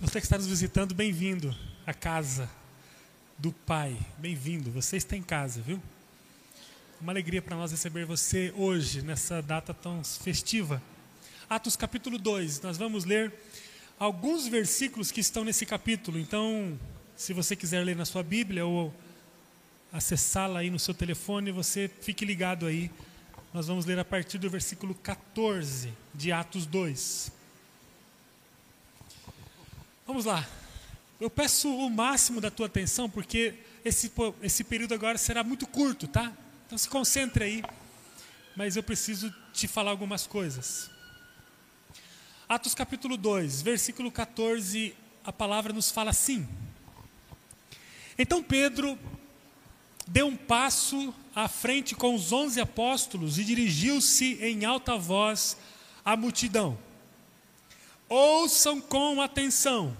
Você que está nos visitando, bem-vindo à casa do Pai. Bem-vindo, você está em casa, viu? Uma alegria para nós receber você hoje, nessa data tão festiva. Atos capítulo 2, nós vamos ler alguns versículos que estão nesse capítulo. Então, se você quiser ler na sua Bíblia ou acessá-la aí no seu telefone, você fique ligado aí. Nós vamos ler a partir do versículo 14 de Atos 2. Vamos lá. Eu peço o máximo da tua atenção, porque esse, esse período agora será muito curto, tá? Então se concentre aí, mas eu preciso te falar algumas coisas. Atos capítulo 2, versículo 14, a palavra nos fala assim. Então Pedro deu um passo à frente com os onze apóstolos e dirigiu-se em alta voz à multidão. Ouçam com atenção,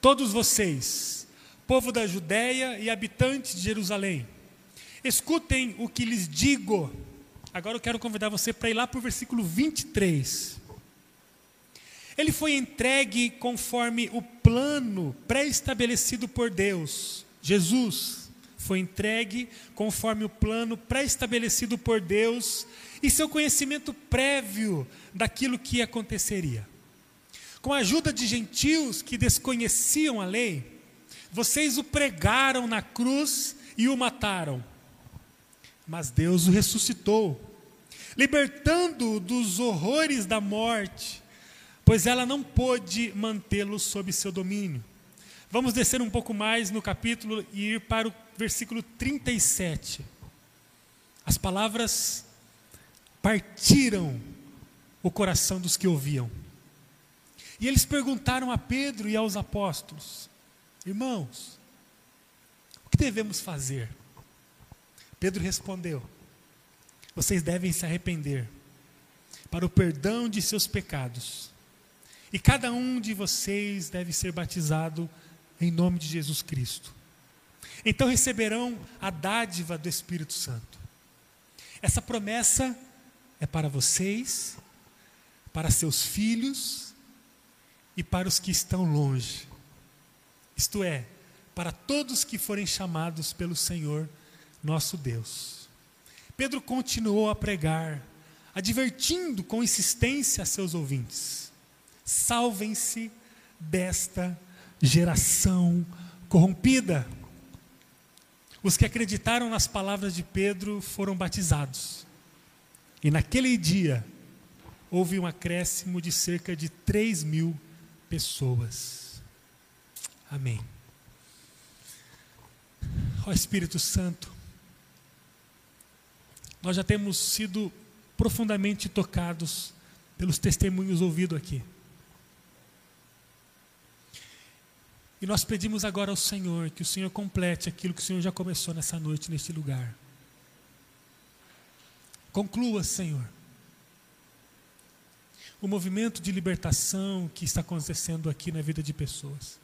todos vocês, povo da Judéia e habitantes de Jerusalém. Escutem o que lhes digo. Agora eu quero convidar você para ir lá para o versículo 23. Ele foi entregue conforme o plano pré-estabelecido por Deus. Jesus foi entregue conforme o plano pré-estabelecido por Deus e seu conhecimento prévio daquilo que aconteceria. Com a ajuda de gentios que desconheciam a lei, vocês o pregaram na cruz e o mataram. Mas Deus o ressuscitou, libertando-o dos horrores da morte, pois ela não pôde mantê-lo sob seu domínio. Vamos descer um pouco mais no capítulo e ir para o versículo 37. As palavras partiram o coração dos que ouviam. E eles perguntaram a Pedro e aos apóstolos: Irmãos, o que devemos fazer? Pedro respondeu: Vocês devem se arrepender para o perdão de seus pecados. E cada um de vocês deve ser batizado em nome de Jesus Cristo. Então receberão a dádiva do Espírito Santo. Essa promessa é para vocês, para seus filhos e para os que estão longe. Isto é, para todos que forem chamados pelo Senhor nosso Deus. Pedro continuou a pregar, advertindo com insistência a seus ouvintes: salvem-se desta geração corrompida. Os que acreditaram nas palavras de Pedro foram batizados. E naquele dia houve um acréscimo de cerca de 3 mil pessoas. Amém. Ó Espírito Santo, nós já temos sido profundamente tocados pelos testemunhos ouvidos aqui. E nós pedimos agora ao Senhor que o Senhor complete aquilo que o Senhor já começou nessa noite, neste lugar. Conclua, Senhor o movimento de libertação que está acontecendo aqui na vida de pessoas.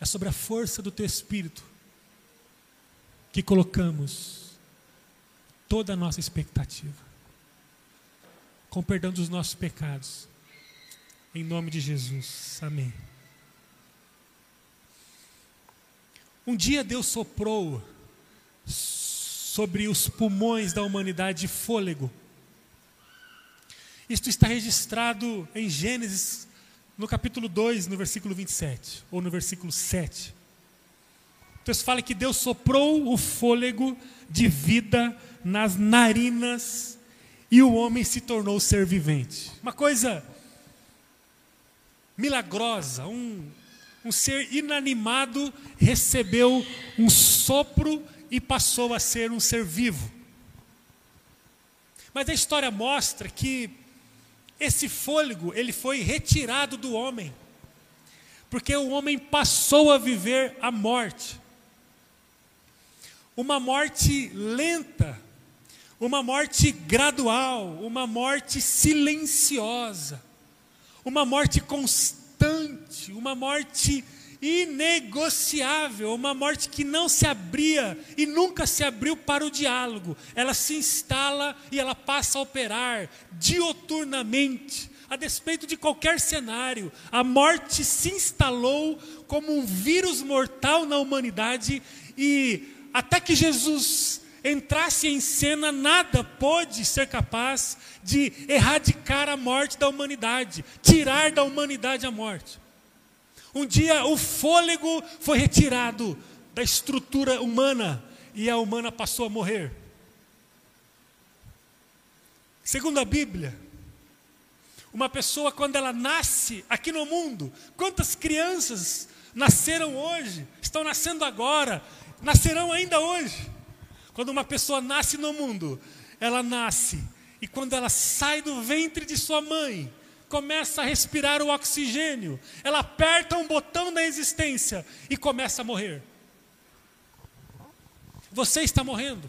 É sobre a força do teu espírito que colocamos toda a nossa expectativa. Com perdão dos nossos pecados. Em nome de Jesus. Amém. Um dia Deus soprou sobre os pulmões da humanidade fôlego isto está registrado em Gênesis, no capítulo 2, no versículo 27, ou no versículo 7. O texto fala que Deus soprou o fôlego de vida nas narinas e o homem se tornou ser vivente. Uma coisa milagrosa, um, um ser inanimado recebeu um sopro e passou a ser um ser vivo. Mas a história mostra que esse fôlego, ele foi retirado do homem. Porque o homem passou a viver a morte. Uma morte lenta, uma morte gradual, uma morte silenciosa, uma morte constante, uma morte inegociável, uma morte que não se abria e nunca se abriu para o diálogo. Ela se instala e ela passa a operar dioturnamente a despeito de qualquer cenário, a morte se instalou como um vírus mortal na humanidade e até que Jesus entrasse em cena, nada pôde ser capaz de erradicar a morte da humanidade, tirar da humanidade a morte. Um dia o fôlego foi retirado da estrutura humana e a humana passou a morrer. Segundo a Bíblia, uma pessoa, quando ela nasce aqui no mundo, quantas crianças nasceram hoje, estão nascendo agora, nascerão ainda hoje? Quando uma pessoa nasce no mundo, ela nasce, e quando ela sai do ventre de sua mãe, começa a respirar o oxigênio, ela aperta um botão da existência e começa a morrer. Você está morrendo.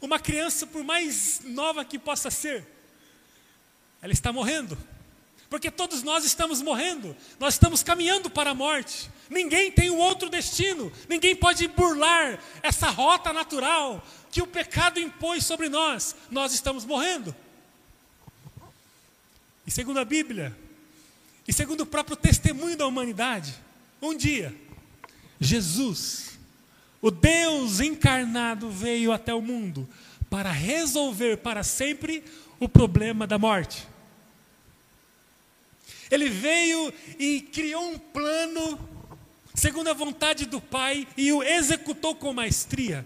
Uma criança, por mais nova que possa ser, ela está morrendo. Porque todos nós estamos morrendo, nós estamos caminhando para a morte. Ninguém tem um outro destino, ninguém pode burlar essa rota natural que o pecado impôs sobre nós. Nós estamos morrendo. E segundo a Bíblia, e segundo o próprio testemunho da humanidade, um dia, Jesus, o Deus encarnado, veio até o mundo para resolver para sempre o problema da morte. Ele veio e criou um plano segundo a vontade do Pai e o executou com maestria.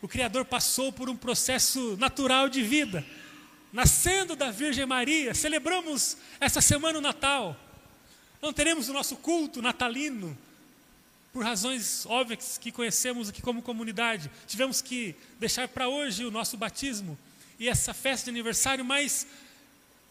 O Criador passou por um processo natural de vida, nascendo da Virgem Maria. Celebramos essa semana o Natal. Não teremos o nosso culto natalino, por razões óbvias que conhecemos aqui como comunidade. Tivemos que deixar para hoje o nosso batismo e essa festa de aniversário, mas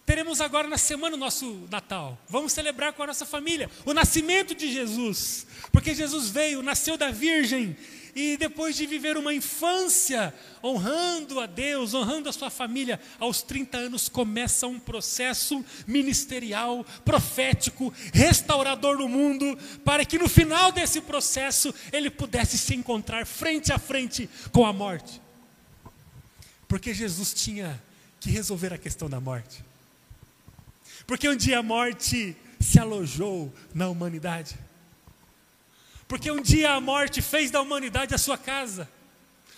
teremos agora na semana o nosso Natal. Vamos celebrar com a nossa família o nascimento de Jesus, porque Jesus veio, nasceu da Virgem e depois de viver uma infância honrando a Deus, honrando a sua família, aos 30 anos começa um processo ministerial, profético, restaurador no mundo, para que no final desse processo ele pudesse se encontrar frente a frente com a morte. Porque Jesus tinha que resolver a questão da morte. Porque um dia a morte se alojou na humanidade. Porque um dia a morte fez da humanidade a sua casa,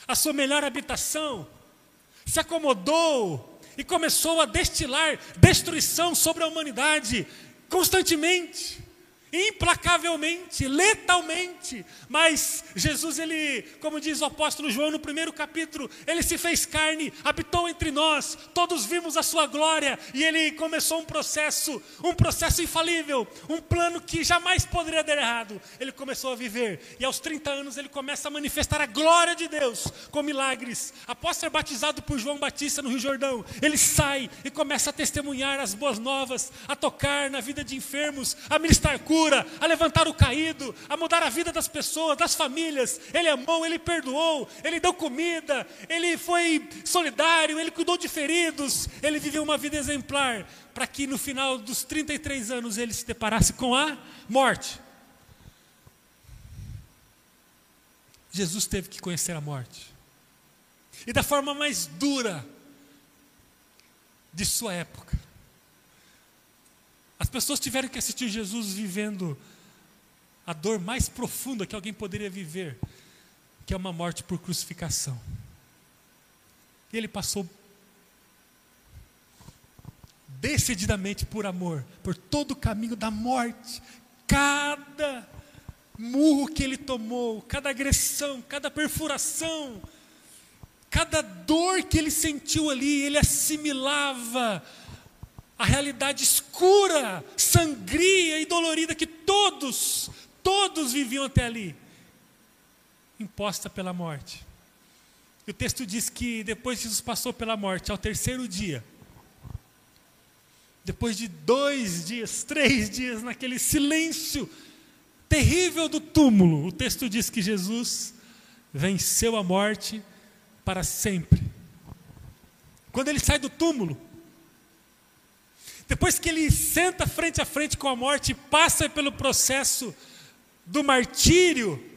a sua melhor habitação, se acomodou e começou a destilar destruição sobre a humanidade constantemente implacavelmente, letalmente. Mas Jesus, ele, como diz o apóstolo João no primeiro capítulo, ele se fez carne, habitou entre nós, todos vimos a sua glória e ele começou um processo, um processo infalível, um plano que jamais poderia dar errado. Ele começou a viver e aos 30 anos ele começa a manifestar a glória de Deus com milagres. Após ser batizado por João Batista no Rio Jordão, ele sai e começa a testemunhar as boas novas, a tocar na vida de enfermos, a ministrar cura cura, a levantar o caído, a mudar a vida das pessoas, das famílias. Ele amou, ele perdoou, ele deu comida, ele foi solidário, ele cuidou de feridos, ele viveu uma vida exemplar, para que no final dos 33 anos ele se deparasse com a morte. Jesus teve que conhecer a morte. E da forma mais dura de sua época. As pessoas tiveram que assistir Jesus vivendo a dor mais profunda que alguém poderia viver, que é uma morte por crucificação. E ele passou decididamente por amor, por todo o caminho da morte. Cada murro que ele tomou, cada agressão, cada perfuração, cada dor que ele sentiu ali, ele assimilava a realidade escura, sangria e dolorida que todos, todos viviam até ali, imposta pela morte. E o texto diz que depois Jesus passou pela morte, ao terceiro dia, depois de dois dias, três dias, naquele silêncio terrível do túmulo, o texto diz que Jesus venceu a morte para sempre. Quando ele sai do túmulo, depois que ele senta frente a frente com a morte, passa pelo processo do martírio,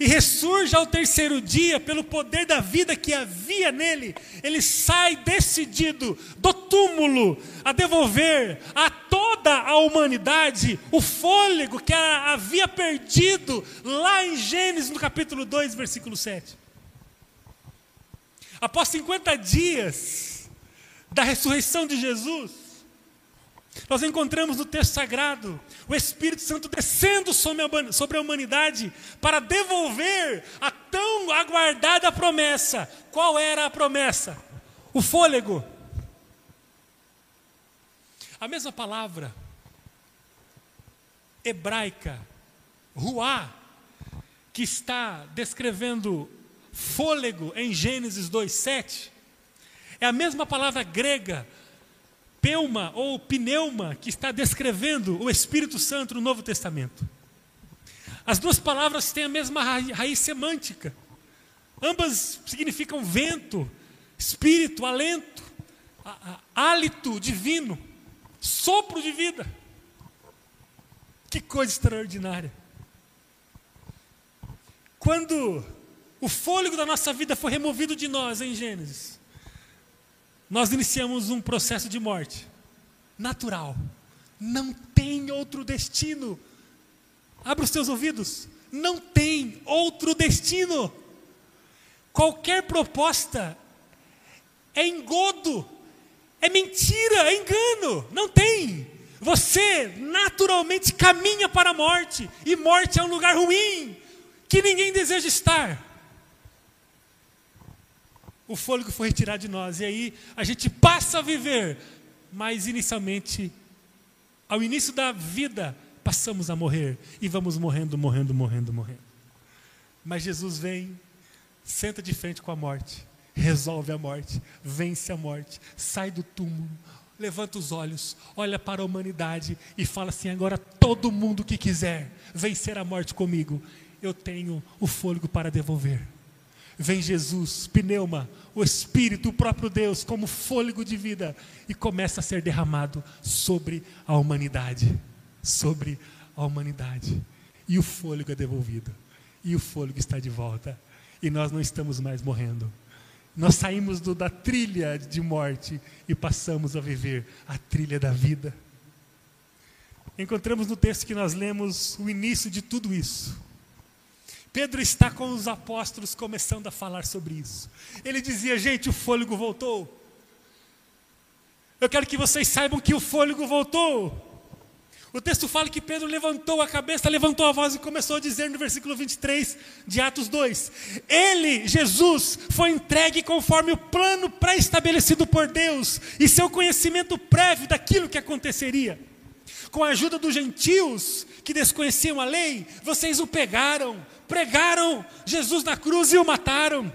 e ressurge ao terceiro dia pelo poder da vida que havia nele, ele sai decidido do túmulo a devolver a toda a humanidade o fôlego que havia perdido lá em Gênesis, no capítulo 2, versículo 7. Após 50 dias da ressurreição de Jesus, nós encontramos no texto sagrado o Espírito Santo descendo sobre a humanidade para devolver a tão aguardada promessa. Qual era a promessa? O fôlego. A mesma palavra hebraica, ruá, que está descrevendo fôlego em Gênesis 2:7, é a mesma palavra grega Peuma ou pneuma, que está descrevendo o Espírito Santo no Novo Testamento. As duas palavras têm a mesma raiz semântica. Ambas significam vento, espírito, alento, hálito divino, sopro de vida. Que coisa extraordinária. Quando o fôlego da nossa vida foi removido de nós em Gênesis, nós iniciamos um processo de morte natural. Não tem outro destino. Abra os seus ouvidos. Não tem outro destino. Qualquer proposta é engodo, é mentira, é engano. Não tem. Você naturalmente caminha para a morte, e morte é um lugar ruim que ninguém deseja estar o fôlego foi retirado de nós. E aí a gente passa a viver, mas inicialmente, ao início da vida, passamos a morrer e vamos morrendo, morrendo, morrendo, morrendo. Mas Jesus vem, senta de frente com a morte, resolve a morte, vence a morte, sai do túmulo, levanta os olhos, olha para a humanidade e fala assim: agora todo mundo que quiser vencer a morte comigo, eu tenho o fôlego para devolver vem Jesus, pneuma, o Espírito, o próprio Deus, como fôlego de vida, e começa a ser derramado sobre a humanidade. Sobre a humanidade. E o fôlego é devolvido. E o fôlego está de volta. E nós não estamos mais morrendo. Nós saímos do, da trilha de morte e passamos a viver a trilha da vida. Encontramos no texto que nós lemos o início de tudo isso. Pedro está com os apóstolos começando a falar sobre isso. Ele dizia: gente, o fôlego voltou. Eu quero que vocês saibam que o fôlego voltou. O texto fala que Pedro levantou a cabeça, levantou a voz e começou a dizer no versículo 23 de Atos 2: Ele, Jesus, foi entregue conforme o plano pré-estabelecido por Deus e seu conhecimento prévio daquilo que aconteceria. Com a ajuda dos gentios que desconheciam a lei, vocês o pegaram, pregaram Jesus na cruz e o mataram.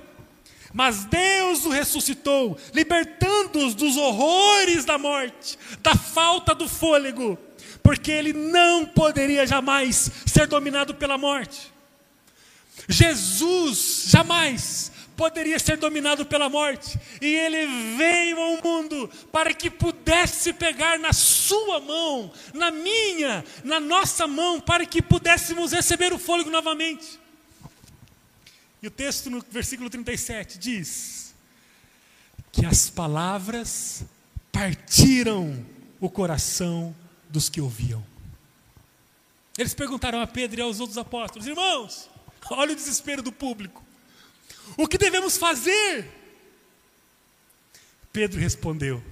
Mas Deus o ressuscitou, libertando-os dos horrores da morte, da falta do fôlego, porque ele não poderia jamais ser dominado pela morte. Jesus jamais poderia ser dominado pela morte, e ele veio ao mundo para que pudesse pegar na sua mão, na minha, na nossa mão, para que pudéssemos receber o fôlego novamente. E o texto no versículo 37 diz que as palavras partiram o coração dos que ouviam. Eles perguntaram a Pedro e aos outros apóstolos: Irmãos, olha o desespero do público. O que devemos fazer? Pedro respondeu: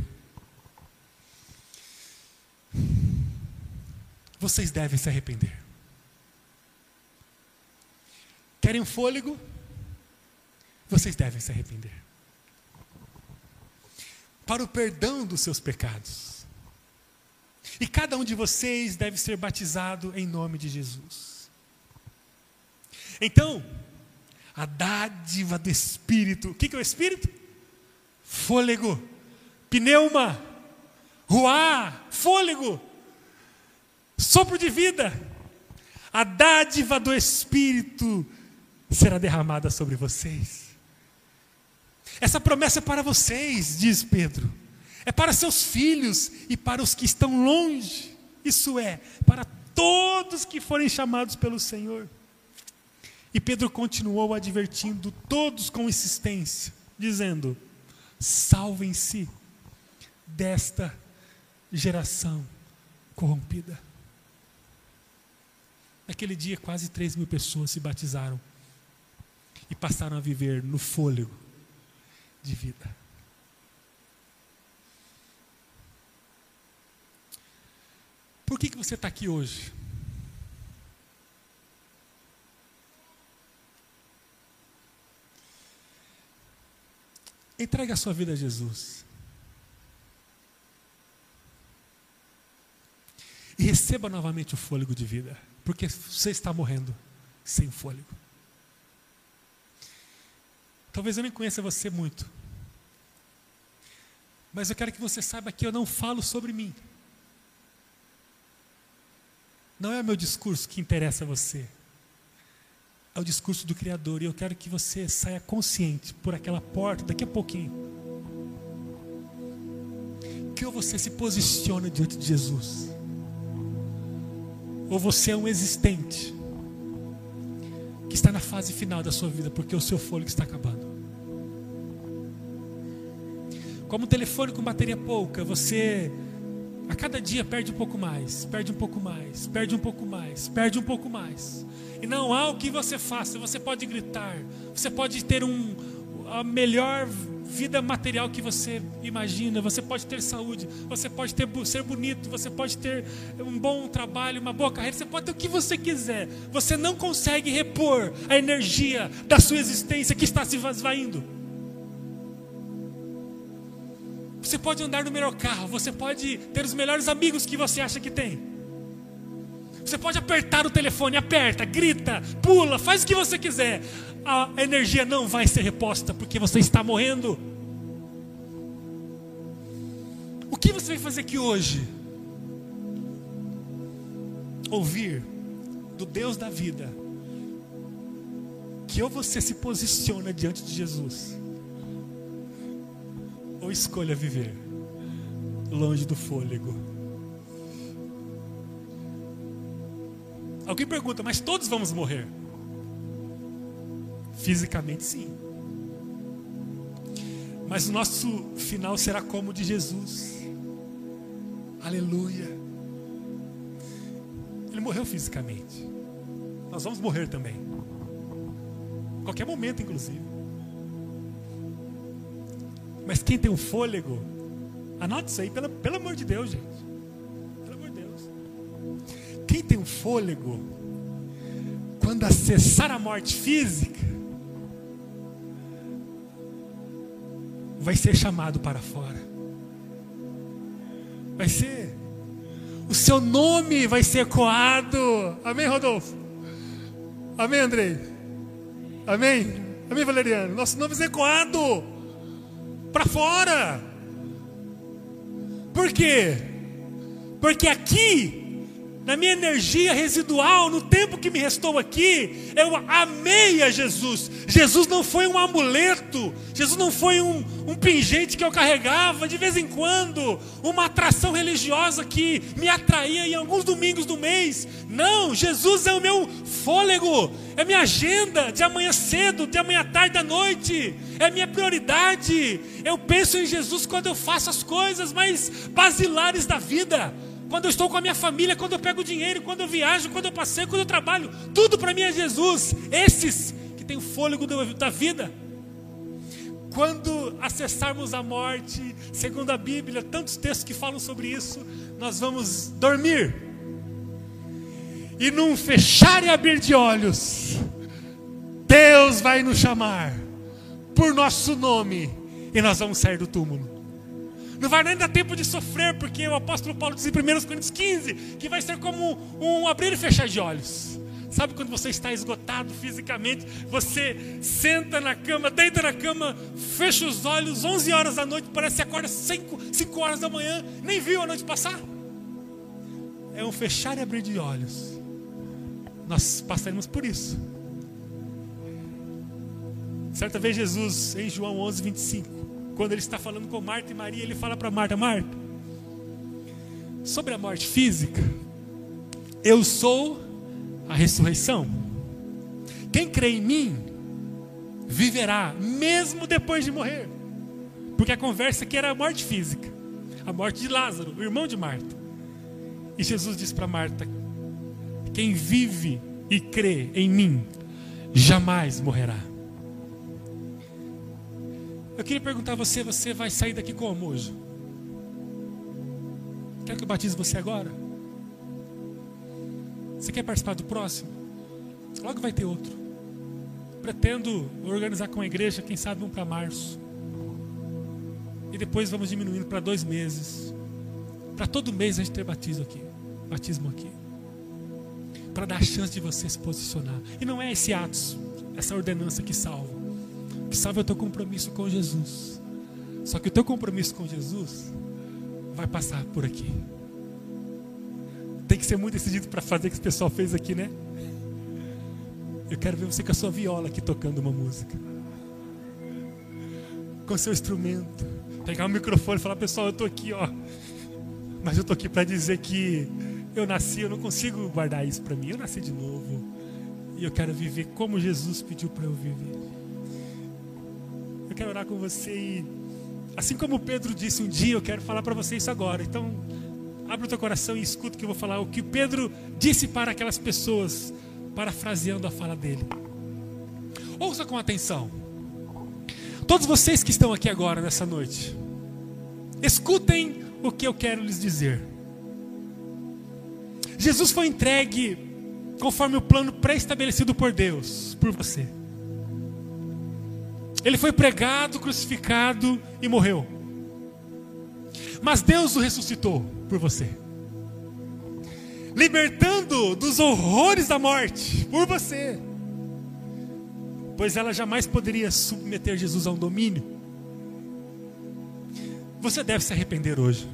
Vocês devem se arrepender. Querem um fôlego? vocês devem se arrepender. Para o perdão dos seus pecados. E cada um de vocês deve ser batizado em nome de Jesus. Então, a dádiva do Espírito. O que é o Espírito? Fôlego, pneuma, ruá, fôlego, sopro de vida. A dádiva do Espírito será derramada sobre vocês. Essa promessa é para vocês, diz Pedro. É para seus filhos e para os que estão longe. Isso é, para todos que forem chamados pelo Senhor. E Pedro continuou advertindo todos com insistência, dizendo: salvem-se desta geração corrompida. Naquele dia, quase 3 mil pessoas se batizaram e passaram a viver no fôlego de vida. Por que, que você está aqui hoje? Entregue a sua vida a Jesus. E receba novamente o fôlego de vida, porque você está morrendo sem fôlego. Talvez eu nem conheça você muito, mas eu quero que você saiba que eu não falo sobre mim. Não é o meu discurso que interessa a você é o discurso do Criador. E eu quero que você saia consciente por aquela porta daqui a pouquinho. Que ou você se posiciona diante de Jesus, ou você é um existente que está na fase final da sua vida, porque o seu fôlego está acabando. Como um telefone com bateria pouca, você a cada dia perde um pouco mais, perde um pouco mais, perde um pouco mais, perde um pouco mais. E não há o que você faça. Você pode gritar, você pode ter um, a melhor vida material que você imagina. Você pode ter saúde, você pode ter, ser bonito, você pode ter um bom trabalho, uma boa carreira, você pode ter o que você quiser. Você não consegue repor a energia da sua existência que está se esvaindo. Você pode andar no melhor carro, você pode ter os melhores amigos que você acha que tem. Você pode apertar o telefone, aperta, grita, pula, faz o que você quiser. A energia não vai ser reposta porque você está morrendo. O que você vai fazer aqui hoje? Ouvir do Deus da vida que ou você se posiciona diante de Jesus, ou escolha viver longe do fôlego. Alguém pergunta, mas todos vamos morrer? Fisicamente, sim. Mas o nosso final será como o de Jesus. Aleluia. Ele morreu fisicamente. Nós vamos morrer também. Qualquer momento, inclusive. Mas quem tem um fôlego, anote isso aí, pelo, pelo amor de Deus, gente tem um fôlego, quando acessar a morte física, vai ser chamado para fora. Vai ser. O seu nome vai ser ecoado. Amém, Rodolfo? Amém, Andrei? Amém? Amém, Valeriano? Nosso nome vai ser ecoado para fora. Por quê? Porque aqui na minha energia residual, no tempo que me restou aqui, eu amei a Jesus. Jesus não foi um amuleto, Jesus não foi um, um pingente que eu carregava de vez em quando, uma atração religiosa que me atraía em alguns domingos do mês. Não, Jesus é o meu fôlego, é minha agenda de amanhã cedo, de amanhã tarde à noite, é minha prioridade. Eu penso em Jesus quando eu faço as coisas mais basilares da vida quando eu estou com a minha família, quando eu pego dinheiro, quando eu viajo, quando eu passeio, quando eu trabalho, tudo para mim é Jesus. Esses que têm o fôlego da vida. Quando acessarmos a morte, segundo a Bíblia, tantos textos que falam sobre isso, nós vamos dormir. E num fechar e abrir de olhos, Deus vai nos chamar por nosso nome e nós vamos sair do túmulo. Não vai nem dar tempo de sofrer, porque o apóstolo Paulo diz em 1 Coríntios 15 que vai ser como um abrir e fechar de olhos. Sabe quando você está esgotado fisicamente, você senta na cama, deita na cama, fecha os olhos, 11 horas da noite, parece que acorda 5, 5 horas da manhã, nem viu a noite passar? É um fechar e abrir de olhos. Nós passaremos por isso. Certa vez Jesus, em João 11, 25, quando ele está falando com Marta e Maria, ele fala para Marta: Marta, sobre a morte física, eu sou a ressurreição. Quem crê em mim viverá mesmo depois de morrer. Porque a conversa aqui era a morte física, a morte de Lázaro, o irmão de Marta. E Jesus disse para Marta: Quem vive e crê em mim jamais morrerá. Eu queria perguntar a você: você vai sair daqui como hoje? Quer que eu batize você agora? Você quer participar do próximo? Logo vai ter outro. Pretendo organizar com a igreja, quem sabe um para março. E depois vamos diminuindo para dois meses. Para todo mês a gente ter batismo aqui. Batismo aqui. Para dar a chance de você se posicionar. E não é esse ato, essa ordenança que salva. O que salva é o teu compromisso com Jesus. Só que o teu compromisso com Jesus vai passar por aqui. Tem que ser muito decidido para fazer o que esse pessoal fez aqui, né? Eu quero ver você com a sua viola aqui tocando uma música. Com seu instrumento. Pegar o microfone e falar, pessoal, eu estou aqui, ó. Mas eu estou aqui para dizer que eu nasci, eu não consigo guardar isso para mim. Eu nasci de novo. E eu quero viver como Jesus pediu para eu viver. Quero orar com você e, assim como Pedro disse um dia, eu quero falar para você isso agora. Então, abre o teu coração e escuta o que eu vou falar. O que Pedro disse para aquelas pessoas, parafraseando a fala dele. Ouça com atenção. Todos vocês que estão aqui agora nessa noite, escutem o que eu quero lhes dizer. Jesus foi entregue conforme o plano pré-estabelecido por Deus, por você. Ele foi pregado, crucificado e morreu. Mas Deus o ressuscitou por você. Libertando dos horrores da morte por você. Pois ela jamais poderia submeter Jesus a um domínio. Você deve se arrepender hoje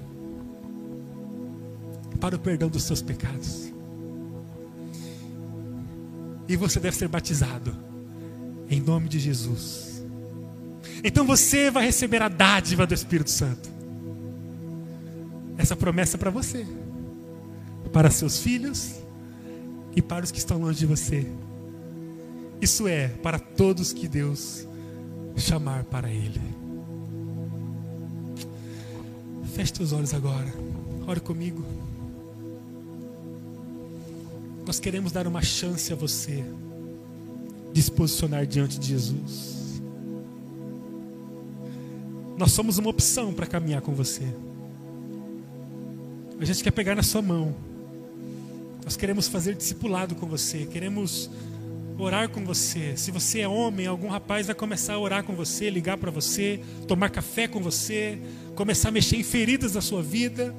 para o perdão dos seus pecados. E você deve ser batizado em nome de Jesus. Então você vai receber a dádiva do Espírito Santo. Essa promessa é para você, para seus filhos e para os que estão longe de você. Isso é para todos que Deus chamar para Ele. Feche teus olhos agora. Ore comigo. Nós queremos dar uma chance a você de se posicionar diante de Jesus. Nós somos uma opção para caminhar com você. A gente quer pegar na sua mão. Nós queremos fazer discipulado com você. Queremos orar com você. Se você é homem, algum rapaz vai começar a orar com você, ligar para você, tomar café com você, começar a mexer em feridas da sua vida.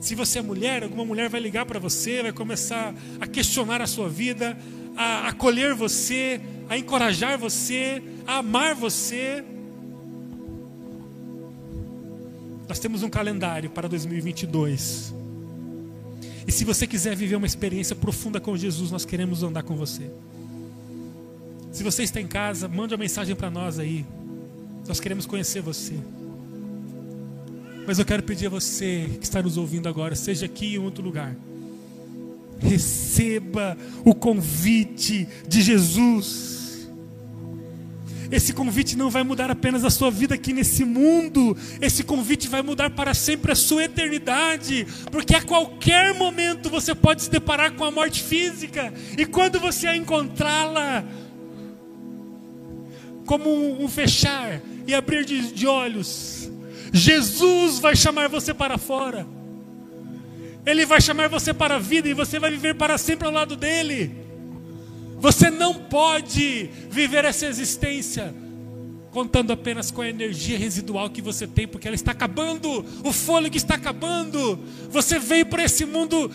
Se você é mulher, alguma mulher vai ligar para você, vai começar a questionar a sua vida, a acolher você, a encorajar você, a amar você. Nós temos um calendário para 2022. E se você quiser viver uma experiência profunda com Jesus, nós queremos andar com você. Se você está em casa, mande uma mensagem para nós aí. Nós queremos conhecer você. Mas eu quero pedir a você que está nos ouvindo agora, seja aqui ou em outro lugar, receba o convite de Jesus. Esse convite não vai mudar apenas a sua vida aqui nesse mundo, esse convite vai mudar para sempre a sua eternidade, porque a qualquer momento você pode se deparar com a morte física, e quando você a encontrá-la, como um, fechar e abrir de, de olhos, Jesus vai chamar você para fora. Ele vai chamar você para a vida e você vai viver para sempre ao lado dele. Você não pode viver essa existência contando apenas com a energia residual que você tem, porque ela está acabando, o fôlego está acabando. Você veio para esse mundo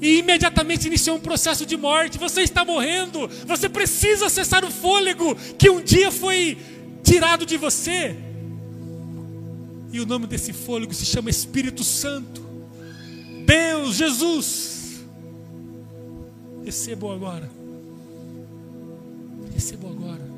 e imediatamente iniciou um processo de morte. Você está morrendo. Você precisa acessar o fôlego que um dia foi tirado de você. E o nome desse fôlego se chama Espírito Santo. Deus, Jesus. Recebo agora. Recebo agora.